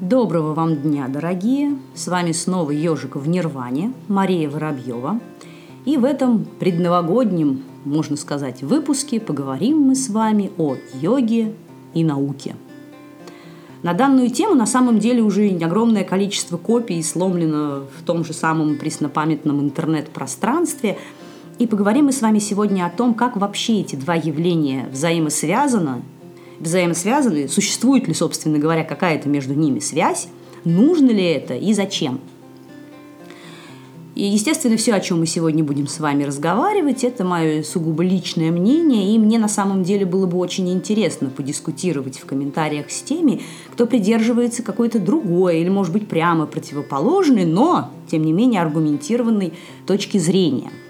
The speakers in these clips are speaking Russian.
Доброго вам дня, дорогие! С вами снова «Ежик в Нирване», Мария Воробьева. И в этом предновогоднем, можно сказать, выпуске поговорим мы с вами о йоге и науке. На данную тему на самом деле уже огромное количество копий сломлено в том же самом преснопамятном интернет-пространстве. И поговорим мы с вами сегодня о том, как вообще эти два явления взаимосвязаны взаимосвязаны, существует ли, собственно говоря, какая-то между ними связь, нужно ли это и зачем. И, естественно, все, о чем мы сегодня будем с вами разговаривать, это мое сугубо личное мнение, и мне на самом деле было бы очень интересно подискутировать в комментариях с теми, кто придерживается какой-то другой или, может быть, прямо противоположной, но, тем не менее, аргументированной точки зрения –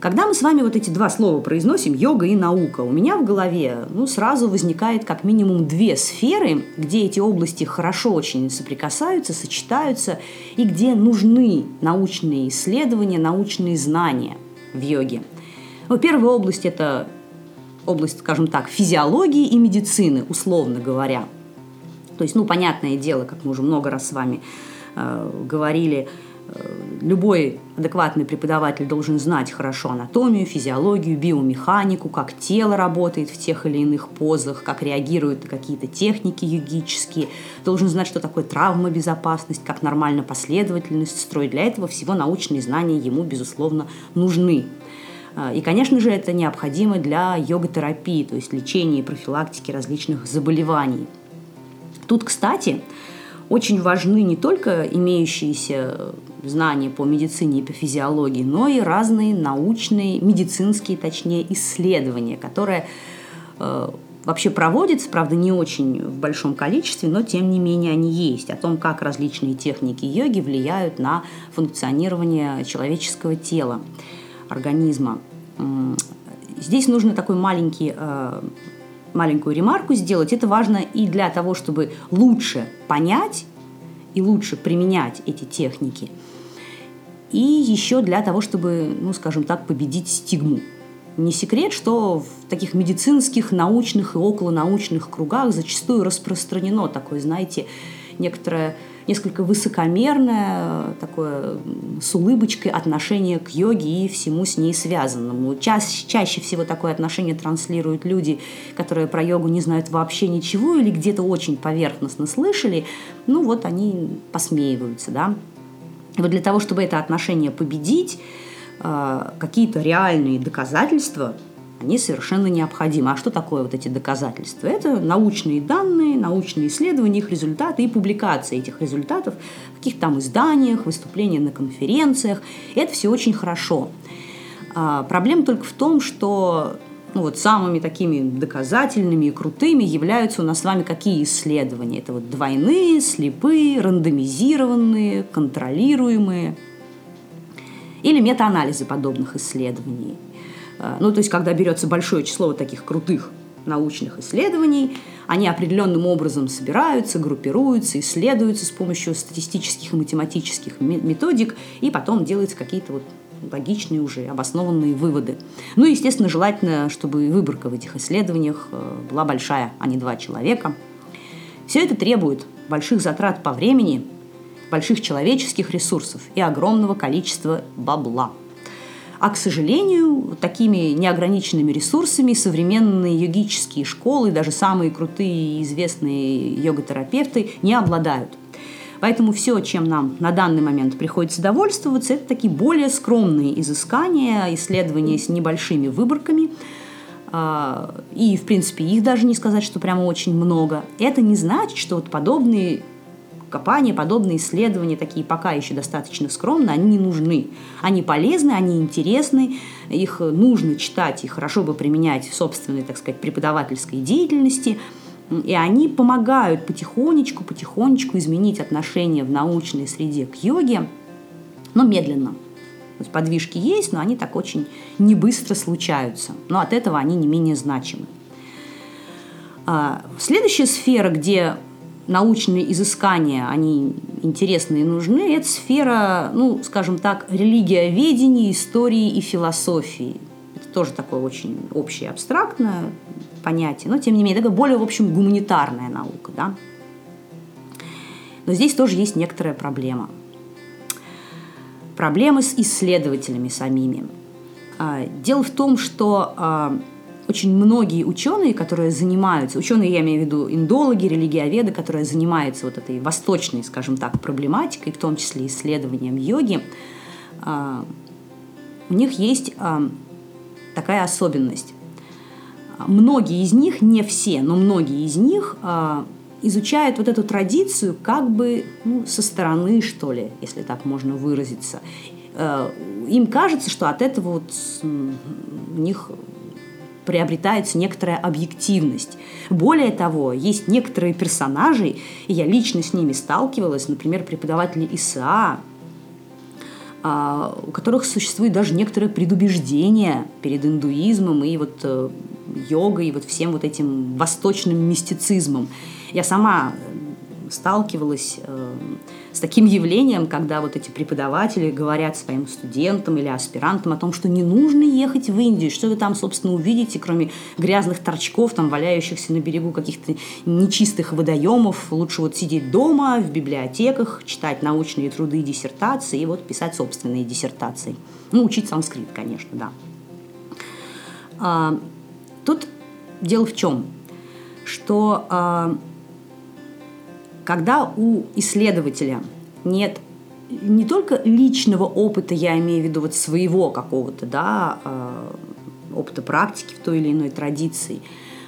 когда мы с вами вот эти два слова произносим, йога и наука, у меня в голове ну, сразу возникает как минимум две сферы, где эти области хорошо очень соприкасаются, сочетаются, и где нужны научные исследования, научные знания в йоге. Ну, первая область – это область, скажем так, физиологии и медицины, условно говоря. То есть, ну, понятное дело, как мы уже много раз с вами э, говорили – любой адекватный преподаватель должен знать хорошо анатомию, физиологию, биомеханику, как тело работает в тех или иных позах, как реагируют какие-то техники йогические, должен знать, что такое травмобезопасность, как нормально последовательность строить. Для этого всего научные знания ему, безусловно, нужны. А, и, конечно же, это необходимо для йога-терапии, то есть лечения и профилактики различных заболеваний. Тут, кстати, очень важны не только имеющиеся знания по медицине и по физиологии, но и разные научные, медицинские, точнее, исследования, которые э, вообще проводятся, правда, не очень в большом количестве, но тем не менее они есть, о том, как различные техники йоги влияют на функционирование человеческого тела, организма. Здесь нужно такой маленький э, маленькую ремарку сделать. Это важно и для того, чтобы лучше понять и лучше применять эти техники. И еще для того, чтобы, ну, скажем так, победить стигму. Не секрет, что в таких медицинских, научных и околонаучных кругах зачастую распространено такое, знаете, некоторое несколько высокомерное, такое с улыбочкой отношение к йоге и всему с ней связанному. Чаще, чаще всего такое отношение транслируют люди, которые про йогу не знают вообще ничего или где-то очень поверхностно слышали, ну вот они посмеиваются, да. Вот для того, чтобы это отношение победить, э, какие-то реальные доказательства они совершенно необходимы. А что такое вот эти доказательства? Это научные данные, научные исследования, их результаты и публикации этих результатов в каких-то там изданиях, выступления на конференциях. И это все очень хорошо. А, проблема только в том, что ну вот самыми такими доказательными и крутыми являются у нас с вами какие исследования? Это вот двойные, слепые, рандомизированные, контролируемые или метаанализы подобных исследований. Э, ну, то есть, когда берется большое число вот таких крутых научных исследований, они определенным образом собираются, группируются, исследуются с помощью статистических и математических методик, и потом делаются какие-то вот логичные уже, обоснованные выводы. Ну естественно, желательно, чтобы выборка в этих исследованиях э, была большая, а не два человека. Все это требует больших затрат по времени, больших человеческих ресурсов и огромного количества бабла – а, к сожалению, такими неограниченными ресурсами современные йогические школы, даже самые крутые и известные йога-терапевты не обладают. Поэтому все, чем нам на данный момент приходится довольствоваться, это такие более скромные изыскания, исследования с небольшими выборками. А, и, в принципе, их даже не сказать, что прямо очень много. Это не значит, что вот подобные копания, подобные исследования, такие пока еще достаточно скромные, они не нужны. Они полезны, они интересны, их нужно читать и хорошо бы применять в собственной, так сказать, преподавательской деятельности. И они помогают потихонечку, потихонечку изменить отношение в научной среде к йоге, но медленно. То есть подвижки есть, но они так очень не быстро случаются. Но от этого они не менее значимы. А, следующая сфера, где научные изыскания, они интересны и нужны, это сфера, ну, скажем так, религиоведения, истории и философии. Это тоже такое очень общее, абстрактное понятие, но, тем не менее, такая более, в общем, гуманитарная наука, да. Но здесь тоже есть некоторая проблема. Проблемы с исследователями самими. А, дело в том, что а, очень многие ученые, которые занимаются, ученые, я имею в виду индологи, религиоведы, которые занимаются вот этой восточной, скажем так, проблематикой, в том числе исследованием йоги, а, у них есть такая особенность. Многие из них, не все, но многие из них изучают вот эту традицию как бы ну, со стороны, что ли, если так можно выразиться. Э, им кажется, что от этого вот у них приобретается некоторая объективность. Более того, есть некоторые персонажи, и я лично с ними сталкивалась, например, преподаватели ИСА, а, у которых существует даже некоторое предубеждение перед индуизмом и вот э, йогой, и вот всем вот этим восточным мистицизмом. Я сама сталкивалась э, с таким явлением, когда вот эти преподаватели говорят своим студентам или аспирантам о том, что не нужно ехать в Индию, что вы там, собственно, увидите, кроме грязных торчков, там, валяющихся на берегу каких-то нечистых водоемов. Лучше вот сидеть дома, в библиотеках, читать научные труды и диссертации, и вот писать собственные диссертации. Ну, учить санскрит, конечно, да. А, тут дело в чем? Что а, когда у исследователя нет не только личного опыта, я имею в виду вот своего какого-то, да, а, опыта практики в той или иной традиции,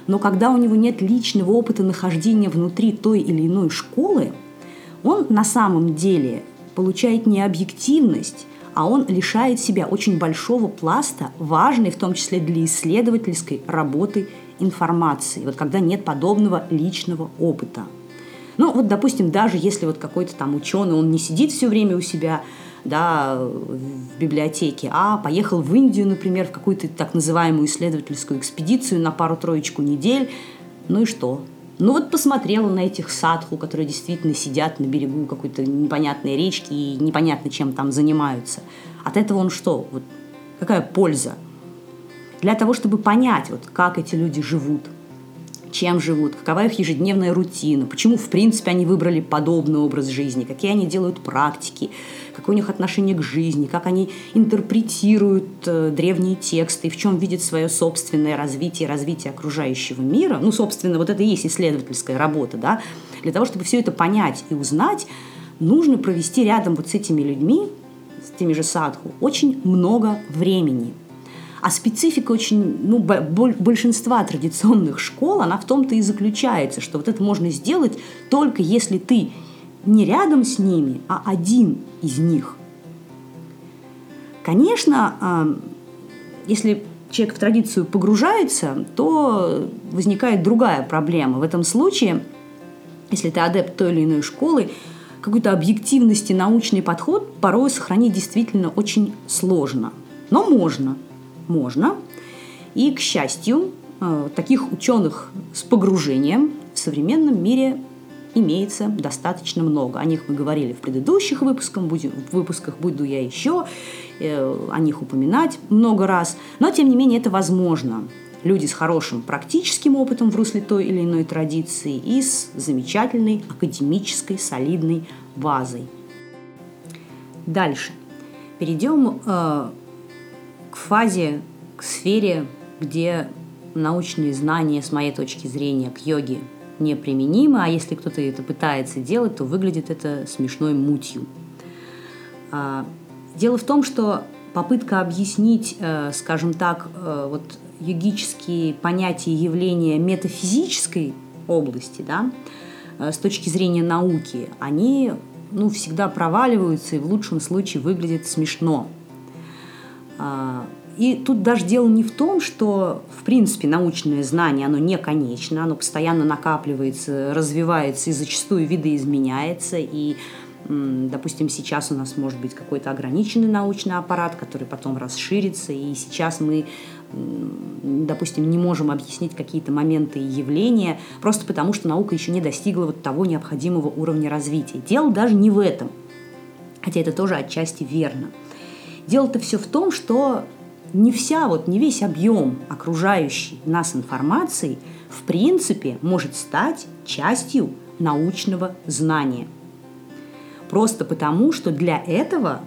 но когда у него нет личного опыта нахождения внутри той или иной школы, он на самом деле получает не объективность, а он лишает себя очень большого пласта, важной в том числе для исследовательской работы информации, вот когда нет подобного личного опыта – ну, вот, допустим, даже если вот какой-то там ученый, он не сидит все время у себя, да, в библиотеке, а поехал в Индию, например, в какую-то так называемую исследовательскую экспедицию на пару-троечку недель, ну и что? Ну вот посмотрела на этих садху, которые действительно сидят на берегу какой-то непонятной речки и непонятно чем там занимаются. От этого он что? Вот какая польза? Для того, чтобы понять, вот, как эти люди живут – чем живут, какова их ежедневная рутина, почему, в принципе, они выбрали подобный образ жизни, какие они делают практики, какое у них отношение к жизни, как они интерпретируют э, древние тексты, в чем видят свое собственное развитие, развитие окружающего мира. Ну, собственно, вот это и есть исследовательская работа, да. Для того, чтобы все это понять и узнать, нужно провести рядом вот с этими людьми, с теми же садху, очень много времени – а специфика очень, ну, большинства традиционных школ, она в том-то и заключается, что вот это можно сделать только если ты не рядом с ними, а один из них. Конечно, а, если человек в традицию погружается, то возникает другая проблема. В этом случае, если ты адепт той или иной школы, какой-то объективности научный подход порой сохранить действительно очень сложно. Но можно – можно. И, к счастью, э, таких ученых с погружением в современном мире имеется достаточно много. О них мы говорили в предыдущих выпусках, будем, в выпусках буду я еще э, о них упоминать много раз. Но, тем не менее, это возможно. Люди с хорошим практическим опытом в русле той или иной традиции и с замечательной академической солидной базой. Дальше. Перейдем э, фазе, к сфере, где научные знания, с моей точки зрения, к йоге неприменимы, а если кто-то это пытается делать, то выглядит это смешной мутью. А, дело в том, что попытка объяснить, э, скажем так, э, вот йогические понятия и явления метафизической области, да, э, с точки зрения науки, они ну, всегда проваливаются и в лучшем случае выглядят смешно. А, и тут даже дело не в том, что, в принципе, научное знание, оно не конечно, оно постоянно накапливается, развивается и зачастую видоизменяется. И, допустим, сейчас у нас может быть какой-то ограниченный научный аппарат, который потом расширится, и сейчас мы допустим, не можем объяснить какие-то моменты и явления, просто потому что наука еще не достигла вот того необходимого уровня развития. Дело даже не в этом, хотя это тоже отчасти верно. Дело-то все в том, что не вся, вот не весь объем окружающей нас информации в принципе может стать частью научного знания. Просто потому, что для этого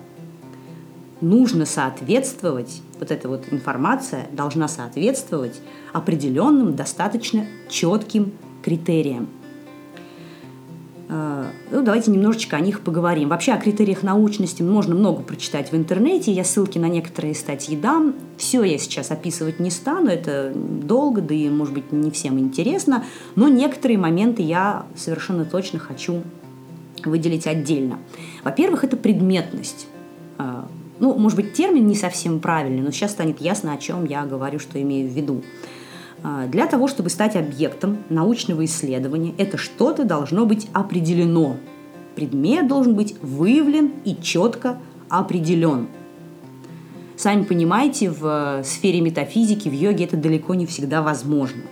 нужно соответствовать, вот эта вот информация должна соответствовать определенным, достаточно четким критериям. А, ну, давайте немножечко о них поговорим. Вообще о критериях научности можно много прочитать в интернете. Я ссылки на некоторые статьи дам. Все я сейчас описывать не стану, это долго, да и, может быть, не всем интересно. Но некоторые моменты я совершенно точно хочу выделить отдельно. Во-первых, это предметность. А, ну, может быть, термин не совсем правильный, но сейчас станет ясно, о чем я говорю, что имею в виду. А, для того, чтобы стать объектом научного исследования, это что-то должно быть определено. Предмет должен быть выявлен и четко определен. Сами понимаете, в сфере метафизики, в йоге это далеко не всегда возможно.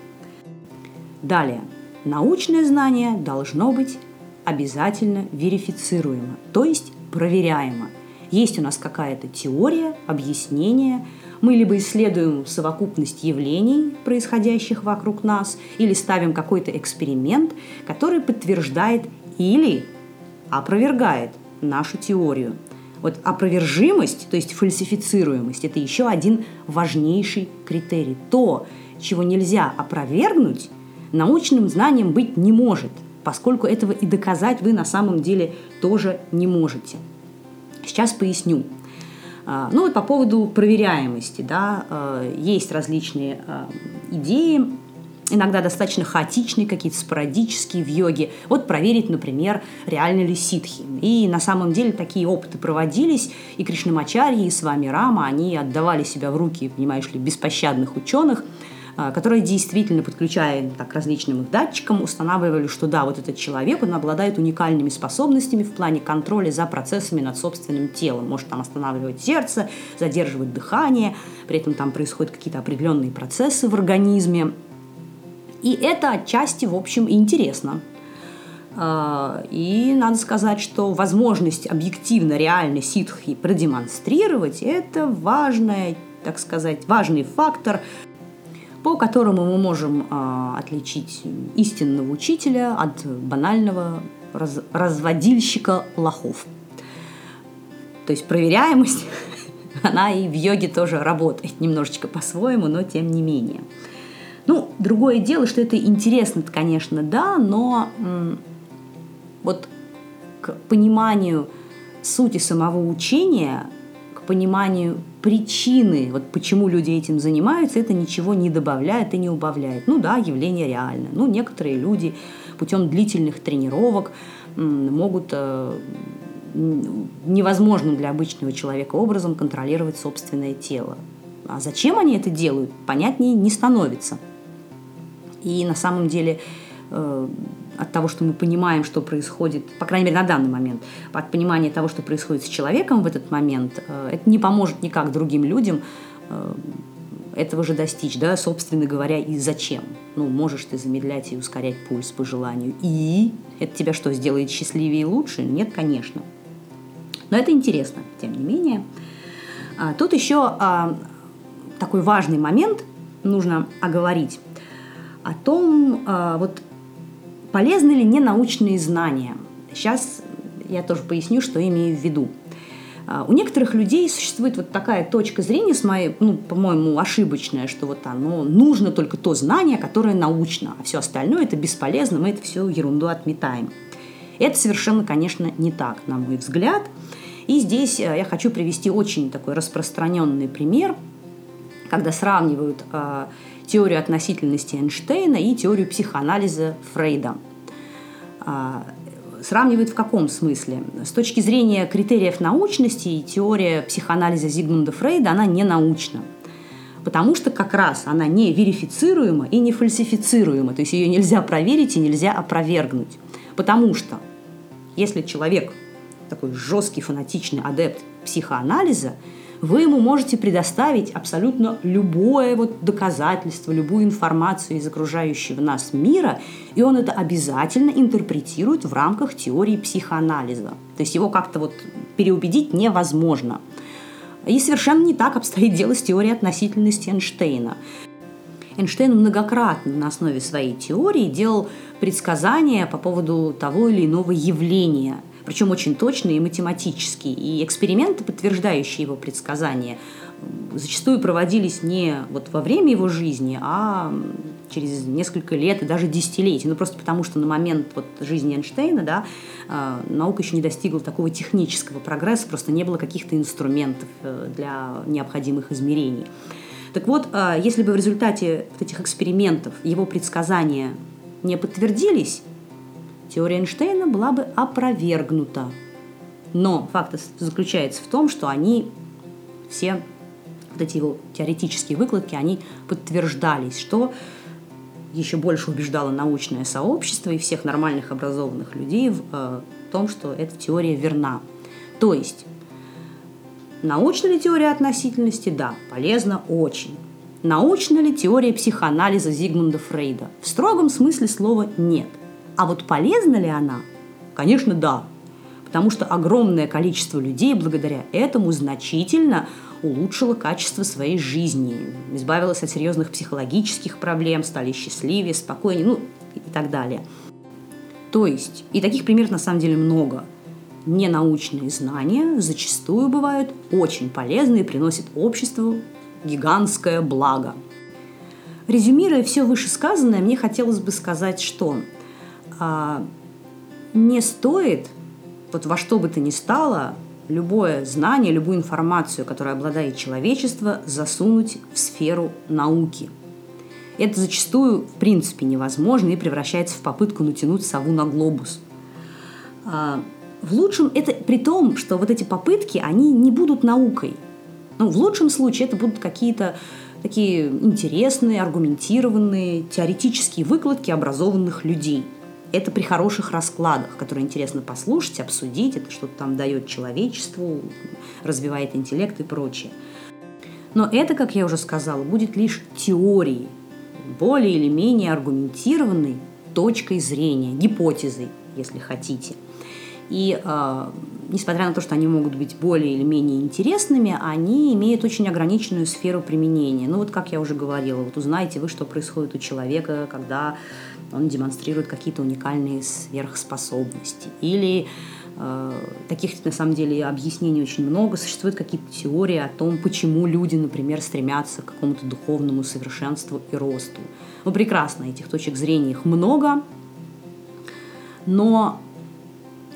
Далее. Научное знание должно быть обязательно верифицируемо, то есть проверяемо. Есть у нас какая-то теория, объяснение – мы либо исследуем совокупность явлений, происходящих вокруг нас, или ставим какой-то эксперимент, который подтверждает или опровергает нашу теорию. Вот опровержимость, то есть фальсифицируемость, это еще один важнейший критерий. То, чего нельзя опровергнуть, научным знанием быть не может, поскольку этого и доказать вы на самом деле тоже не можете. Сейчас поясню. А, ну вот по поводу проверяемости, да, а, есть различные а, идеи, иногда достаточно хаотичные, какие-то спорадические в йоге. Вот проверить, например, реально ли ситхи. И на самом деле такие опыты проводились, и Кришнамачарьи, и с вами Рама, они отдавали себя в руки, понимаешь ли, беспощадных ученых – которые действительно, подключая так, различным их датчикам, устанавливали, что да, вот этот человек, он обладает уникальными способностями в плане контроля за процессами над собственным телом. Может там останавливать сердце, задерживать дыхание, при этом там происходят какие-то определенные процессы в организме. И это отчасти, в общем, интересно. А, и надо сказать, что возможность объективно, реально ситхи продемонстрировать – это важная, так сказать, важный фактор по которому мы можем а, отличить истинного учителя от банального раз, разводильщика лохов. То есть проверяемость, она и в йоге тоже работает немножечко по-своему, но тем не менее. Ну, другое дело, что это интересно, конечно, да, но м- вот к пониманию сути самого учения, пониманию причины, вот почему люди этим занимаются, это ничего не добавляет и не убавляет. Ну да, явление реально. Ну, некоторые люди путем длительных тренировок могут э, невозможным для обычного человека образом контролировать собственное тело. А зачем они это делают, понятнее не становится. И на самом деле э, от того, что мы понимаем, что происходит, по крайней мере, на данный момент, от понимания того, что происходит с человеком в этот момент, э, это не поможет никак другим людям э, этого же достичь, да, собственно говоря, и зачем. Ну, можешь ты замедлять и ускорять пульс по желанию. И это тебя что, сделает счастливее и лучше? Нет, конечно. Но это интересно, тем не менее. А, тут еще а, такой важный момент нужно оговорить о том, а, вот Полезны ли ненаучные знания? Сейчас я тоже поясню, что имею в виду. А, у некоторых людей существует вот такая точка зрения, с моей, ну, по-моему, ошибочная, что вот оно нужно только то знание, которое научно, а все остальное это бесполезно, мы это все ерунду отметаем. Это совершенно, конечно, не так, на мой взгляд. И здесь э, я хочу привести очень такой распространенный пример, когда сравнивают э, теорию относительности Эйнштейна и теорию психоанализа Фрейда. А, сравнивают в каком смысле? С точки зрения критериев научности теория психоанализа Зигмунда Фрейда, она не научна. Потому что как раз она не верифицируема и не фальсифицируема. То есть ее нельзя проверить и нельзя опровергнуть. Потому что если человек такой жесткий фанатичный адепт психоанализа, вы ему можете предоставить абсолютно любое вот доказательство, любую информацию из окружающего нас мира, и он это обязательно интерпретирует в рамках теории психоанализа. То есть его как-то вот переубедить невозможно. И совершенно не так обстоит дело с теорией относительности Эйнштейна. Эйнштейн многократно на основе своей теории делал предсказания по поводу того или иного явления – причем очень точные и математические. И эксперименты, подтверждающие его предсказания, зачастую проводились не вот во время его жизни, а через несколько лет и даже десятилетий. Ну, просто потому, что на момент вот жизни Эйнштейна да, а, наука еще не достигла такого технического прогресса, просто не было каких-то инструментов э, для необходимых измерений. Так вот, а, если бы в результате вот этих экспериментов его предсказания не подтвердились, теория Эйнштейна была бы опровергнута. Но факт заключается в том, что они все вот эти его теоретические выкладки, они подтверждались, что еще больше убеждало научное сообщество и всех нормальных образованных людей в э, том, что эта теория верна. То есть, научна ли теория относительности? Да, полезна очень. Научна ли теория психоанализа Зигмунда Фрейда? В строгом смысле слова нет. А вот полезна ли она? Конечно, да. Потому что огромное количество людей благодаря этому значительно улучшила качество своей жизни, избавилась от серьезных психологических проблем, стали счастливее, спокойнее, ну и так далее. То есть, и таких примеров на самом деле много. Ненаучные знания зачастую бывают очень полезны и приносят обществу гигантское благо. Резюмируя все вышесказанное, мне хотелось бы сказать, что не стоит вот во что бы то ни стало любое знание, любую информацию, которой обладает человечество, засунуть в сферу науки. Это зачастую в принципе невозможно и превращается в попытку натянуть сову на глобус. А, в лучшем это при том, что вот эти попытки, они не будут наукой. Ну, в лучшем случае это будут какие-то такие интересные, аргументированные, теоретические выкладки образованных людей – это при хороших раскладах, которые интересно послушать, обсудить, это что-то там дает человечеству, развивает интеллект и прочее. Но это, как я уже сказала, будет лишь теорией, более или менее аргументированной точкой зрения, гипотезой, если хотите. И э, несмотря на то, что они могут быть более или менее интересными, они имеют очень ограниченную сферу применения. Ну вот, как я уже говорила, вот узнаете вы, что происходит у человека, когда он демонстрирует какие-то уникальные сверхспособности. Или э, таких на самом деле объяснений очень много. Существуют какие-то теории о том, почему люди, например, стремятся к какому-то духовному совершенству и росту. Ну, прекрасно, этих точек зрения их много, но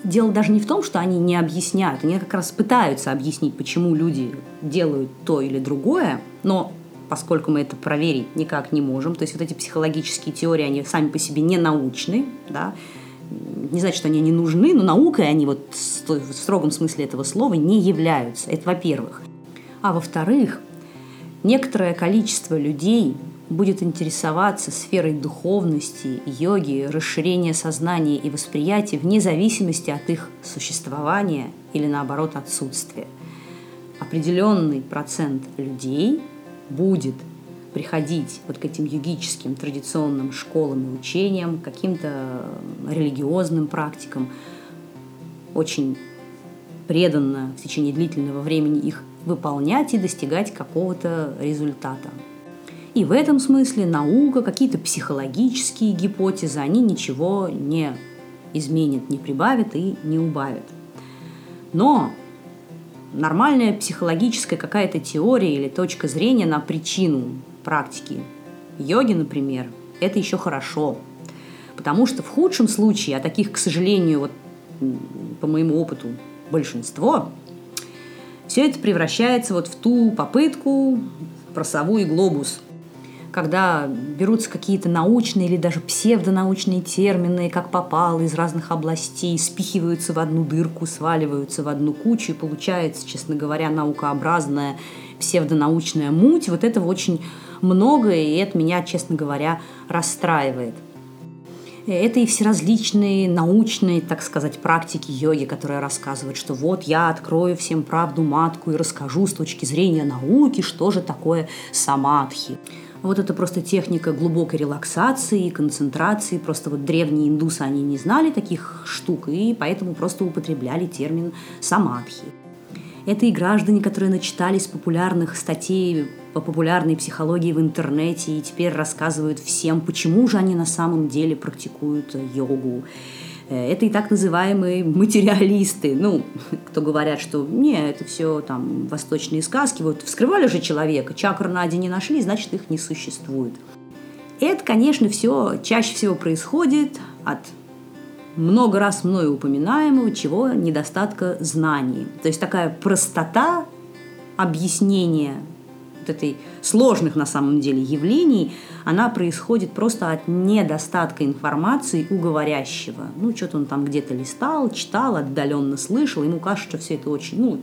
дело даже не в том, что они не объясняют, они как раз пытаются объяснить, почему люди делают то или другое, но поскольку мы это проверить никак не можем. То есть вот эти психологические теории, они сами по себе не научны, да, не значит, что они не нужны, но наукой они вот в строгом смысле этого слова не являются. Это во-первых. А во-вторых, некоторое количество людей будет интересоваться сферой духовности, йоги, расширения сознания и восприятия вне зависимости от их существования или наоборот отсутствия. Определенный процент людей – будет приходить вот к этим югическим традиционным школам и учениям, каким-то религиозным практикам, очень преданно в течение длительного времени их выполнять и достигать какого-то результата. И в этом смысле наука, какие-то психологические гипотезы, они ничего не изменят, не прибавят и не убавят. Но нормальная психологическая какая-то теория или точка зрения на причину практики йоги, например, это еще хорошо. Потому что в худшем случае, а таких, к сожалению, вот по моему опыту большинство, все это превращается вот в ту попытку про сову и глобус – когда берутся какие-то научные или даже псевдонаучные термины, как попало, из разных областей, спихиваются в одну дырку, сваливаются в одну кучу, и получается, честно говоря, наукообразная псевдонаучная муть. Вот этого очень много, и это меня, честно говоря, расстраивает. Это и все различные научные, так сказать, практики йоги, которые рассказывают, что вот я открою всем правду матку и расскажу с точки зрения науки, что же такое самадхи. Вот это просто техника глубокой релаксации, концентрации. Просто вот древние индусы, они не знали таких штук, и поэтому просто употребляли термин самадхи. Это и граждане, которые начитались популярных статей по популярной психологии в интернете и теперь рассказывают всем, почему же они на самом деле практикуют йогу. Э, это и так называемые материалисты, ну, кто говорят, что не, это все там восточные сказки, вот вскрывали же человека, чакр Нади не нашли, значит, их не существует. Это, конечно, все чаще всего происходит от много раз мною упоминаемого, чего недостатка знаний. То есть такая простота объяснения вот этой сложных на самом деле явлений, она происходит просто от недостатка информации у говорящего. Ну, что-то он там где-то листал, читал, отдаленно слышал, ему кажется, что все это очень, ну,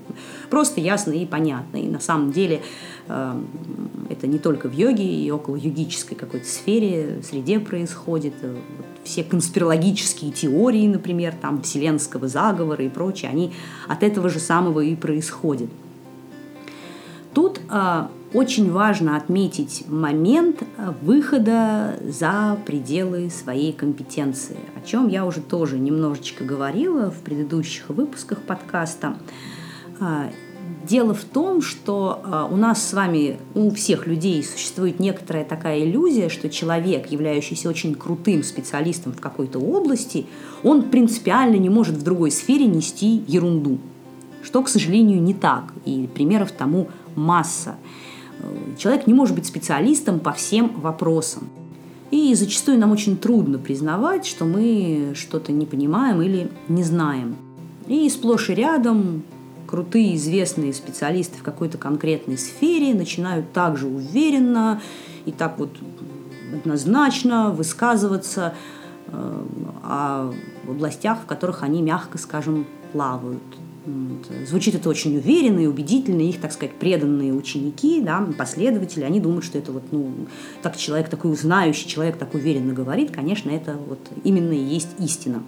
просто ясно и понятно. И на самом деле э, это не только в йоге и около йогической какой-то сфере, среде происходит. Вот все конспирологические теории, например, там, вселенского заговора и прочее, они от этого же самого и происходят. Тут э, очень важно отметить момент э, выхода за пределы своей компетенции, о чем я уже тоже немножечко говорила в предыдущих выпусках подкаста. Дело в том, что а, у нас с вами, у всех людей существует некоторая такая иллюзия, что человек, являющийся очень крутым специалистом в какой-то области, он принципиально не может в другой сфере нести ерунду. Что, к сожалению, не так. И примеров тому масса. Человек не может быть специалистом по всем вопросам. И зачастую нам очень трудно признавать, что мы что-то не понимаем или не знаем. И сплошь и рядом крутые известные специалисты в какой-то конкретной сфере начинают также уверенно и так вот однозначно высказываться э, о областях, в которых они, мягко скажем, плавают. Звучит это очень уверенно и убедительно. Их, так сказать, преданные ученики, да, последователи, они думают, что это вот, ну, так человек такой знающий, человек так уверенно говорит, конечно, это вот именно и есть истина.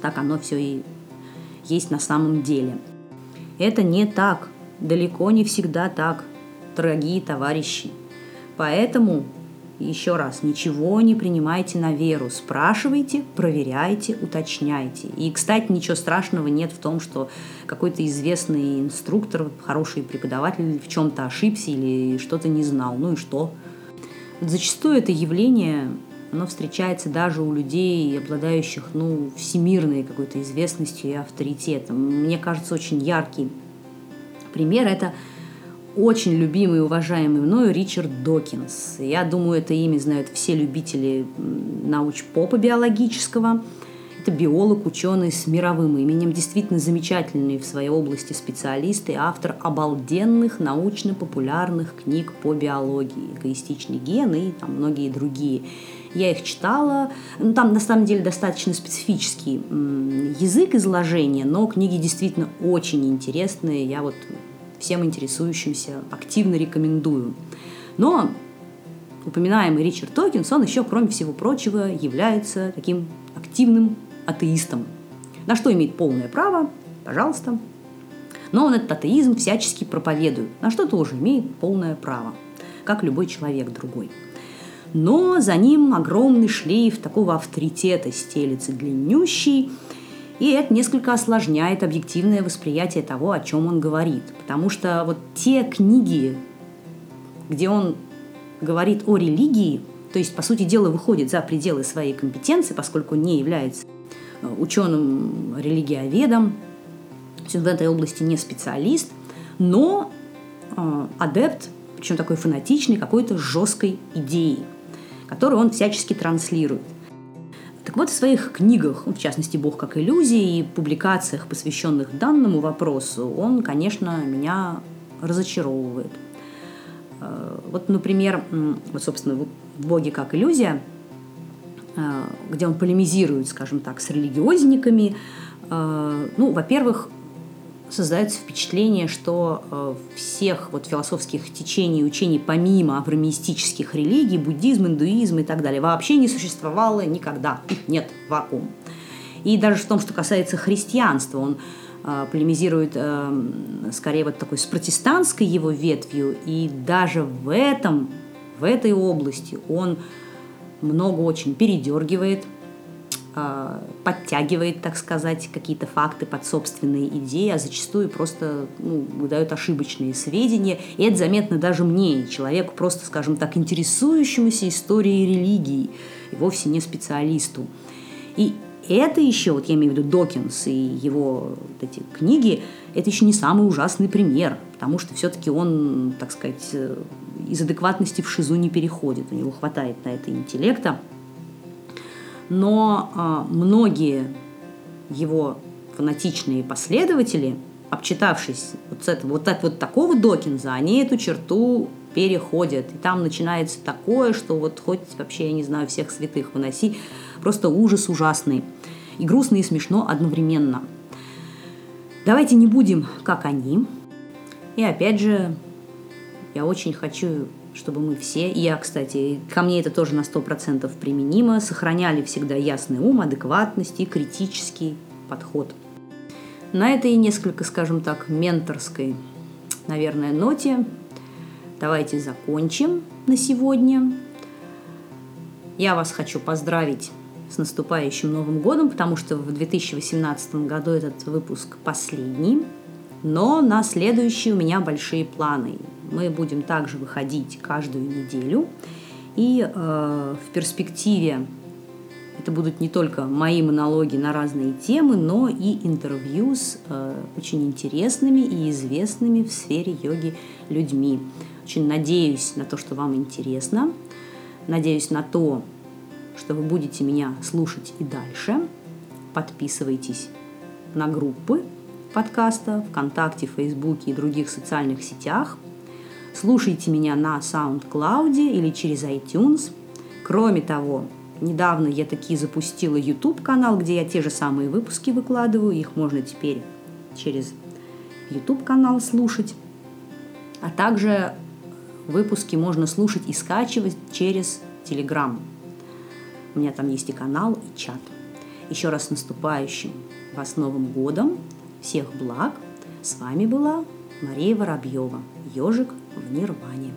Так оно все и есть на самом деле. Это не так, далеко не всегда так, дорогие товарищи. Поэтому еще раз, ничего не принимайте на веру. Спрашивайте, проверяйте, уточняйте. И, кстати, ничего страшного нет в том, что какой-то известный инструктор, хороший преподаватель в чем-то ошибся или что-то не знал. Ну и что? Зачастую это явление оно встречается даже у людей, обладающих ну, всемирной какой-то известностью и авторитетом. Мне кажется, очень яркий пример – это очень любимый и уважаемый мною Ричард Докинс. Я думаю, это имя знают все любители науч-попа биологического. Это биолог, ученый с мировым именем, действительно замечательный в своей области специалист и автор обалденных научно-популярных книг по биологии, эгоистичный ген и там многие другие. Я их читала. Ну, там на самом деле достаточно специфический язык изложения, но книги действительно очень интересные. Я вот всем интересующимся активно рекомендую. Но упоминаемый Ричард Токинс, он еще, кроме всего прочего, является таким активным атеистом. На что имеет полное право, пожалуйста. Но он этот атеизм всячески проповедует, на что тоже имеет полное право, как любой человек другой. Но за ним огромный шлейф такого авторитета стелится длиннющий, и это несколько осложняет объективное восприятие того, о чем он говорит. Потому что вот те книги, где он говорит о религии, то есть, по сути дела, выходит за пределы своей компетенции, поскольку не является э, ученым религиоведом, в этой области не специалист, но э, адепт, причем такой фанатичный, какой-то жесткой идеи, которую он всячески транслирует – так вот, в своих книгах, в частности «Бог как иллюзия» и публикациях, посвященных данному вопросу, он, конечно, меня разочаровывает. Э, вот, например, вот, собственно, в «Боге как иллюзия», э, где он полемизирует, скажем так, с религиозниками, э, ну, во-первых, создается впечатление, что э, всех вот философских течений, учений, помимо авраамистических религий, буддизм, индуизм и так далее, вообще не существовало никогда. Нет, вакуум. И даже в том, что касается христианства, он э, полемизирует э, скорее вот такой с протестантской его ветвью, и даже в этом, в этой области он много очень передергивает, подтягивает, так сказать, какие-то факты под собственные идеи, а зачастую просто ну, выдают ошибочные сведения. И это заметно даже мне, человеку просто, скажем так, интересующемуся историей религии, и вовсе не специалисту. И это еще, вот я имею в виду Докинс и его вот эти книги, это еще не самый ужасный пример, потому что все-таки он, так сказать, э, из адекватности в шизу не переходит, у него хватает на это интеллекта. Но а, многие его фанатичные последователи, обчитавшись вот, с этого, вот, от вот такого Докинза, они эту черту переходят. И там начинается такое, что вот хоть вообще, я не знаю, всех святых выноси, просто ужас ужасный. И грустно, и смешно одновременно. Давайте не будем, как они. И опять же, я очень хочу, чтобы мы все, я, кстати, ко мне это тоже на 100% применимо, сохраняли всегда ясный ум, адекватность и критический подход. На этой несколько, скажем так, менторской, наверное, ноте давайте закончим на сегодня. Я вас хочу поздравить с наступающим Новым годом, потому что в 2018 году этот выпуск последний. Но на следующий у меня большие планы. Мы будем также выходить каждую неделю. И э, в перспективе это будут не только мои монологи на разные темы, но и интервью с э, очень интересными и известными в сфере йоги людьми. Очень надеюсь на то, что вам интересно. Надеюсь на то, что вы будете меня слушать и дальше. Подписывайтесь на группы подкаста ВКонтакте, Фейсбуке и других социальных сетях. Слушайте меня на SoundCloud или через iTunes. Кроме того, недавно я таки запустила YouTube-канал, где я те же самые выпуски выкладываю. Их можно теперь через YouTube-канал слушать. А также выпуски можно слушать и скачивать через Telegram. У меня там есть и канал, и чат. Еще раз наступающим вас Новым годом! Всех благ! С вами была Мария Воробьева, ежик в Нирване.